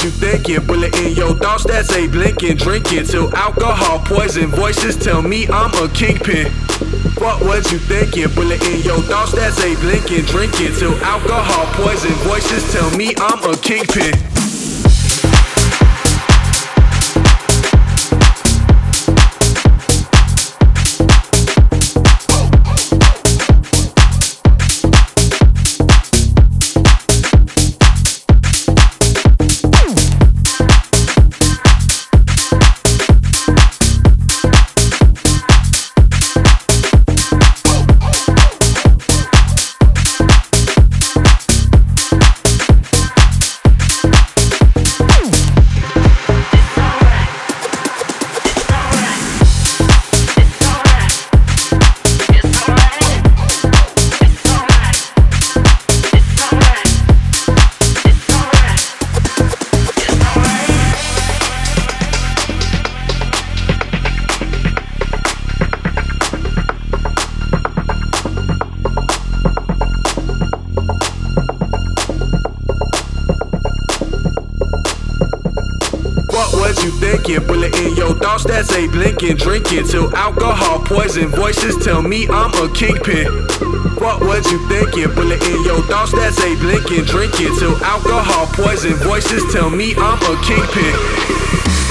was you thinking? Bullet in your thoughts that say blinking, drinking till alcohol poison voices tell me I'm a kingpin. What was you thinking? Bullet in your thoughts that say blinking, drinking till alcohol poison voices tell me I'm a kingpin. You thinking? Bullet in your thoughts that say blinking, drinking till alcohol poison voices tell me I'm a kingpin. What was you thinking? Bullet in your thoughts that say blinking, drinking till alcohol poison voices tell me I'm a kingpin.